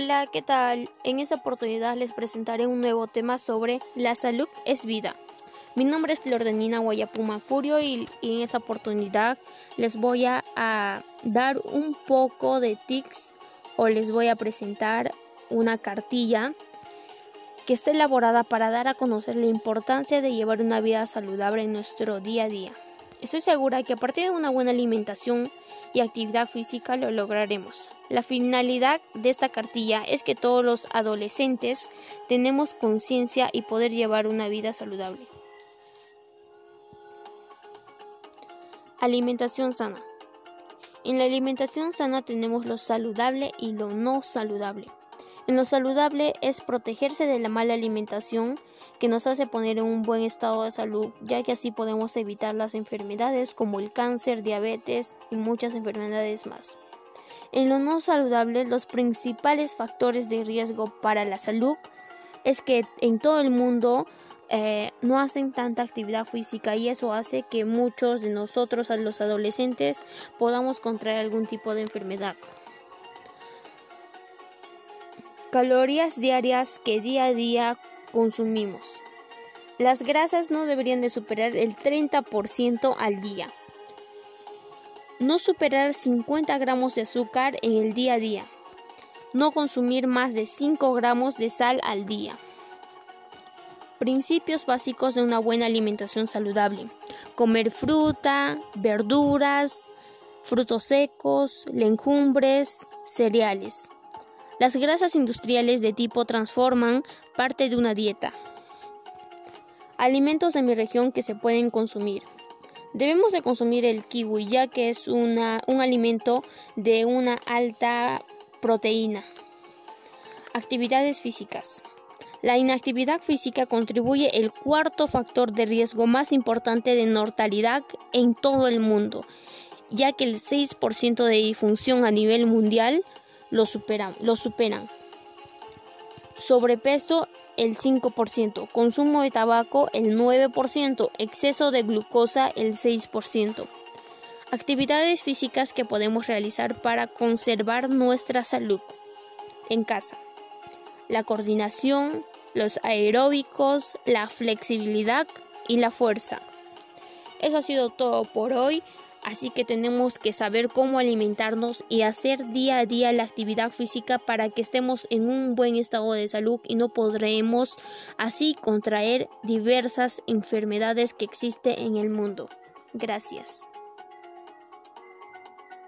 Hola, ¿qué tal? En esta oportunidad les presentaré un nuevo tema sobre La salud es vida. Mi nombre es Flordenina Guayapuma Curio y, en esta oportunidad les voy a, a dar un poco de tics o les voy a presentar una cartilla que está elaborada para dar a conocer la importancia de llevar una vida saludable en nuestro día a día. Estoy segura que a partir de una buena alimentación y actividad física lo lograremos. La finalidad de esta cartilla es que todos los adolescentes tenemos conciencia y poder llevar una vida saludable. Alimentación sana. En la alimentación sana tenemos lo saludable y lo no saludable. En lo saludable es protegerse de la mala alimentación que nos hace poner en un buen estado de salud, ya que así podemos evitar las enfermedades como el cáncer, diabetes y muchas enfermedades más. En lo no saludable, los principales factores de riesgo para la salud es que en todo el mundo eh, no hacen tanta actividad física y eso hace que muchos de nosotros, los adolescentes, podamos contraer algún tipo de enfermedad. Calorías diarias que día a día consumimos. Las grasas no deberían de superar el 30% al día. No superar 50 gramos de azúcar en el día a día. No consumir más de 5 gramos de sal al día. Principios básicos de una buena alimentación saludable. Comer fruta, verduras, frutos secos, legumbres, cereales. Las grasas industriales de tipo transforman parte de una dieta. Alimentos de mi región que se pueden consumir. Debemos de consumir el kiwi ya que es una, un alimento de una alta proteína. Actividades físicas. La inactividad física contribuye el cuarto factor de riesgo más importante de mortalidad en todo el mundo, ya que el 6% de disfunción a nivel mundial lo superan. Lo superan. Sobrepeso el 5%, consumo de tabaco el 9%, exceso de glucosa el 6%. Actividades físicas que podemos realizar para conservar nuestra salud en casa. La coordinación, los aeróbicos, la flexibilidad y la fuerza. Eso ha sido todo por hoy. Así que tenemos que saber cómo alimentarnos y hacer día a día la actividad física para que estemos en un buen estado de salud y no podremos así contraer diversas enfermedades que existen en el mundo. Gracias.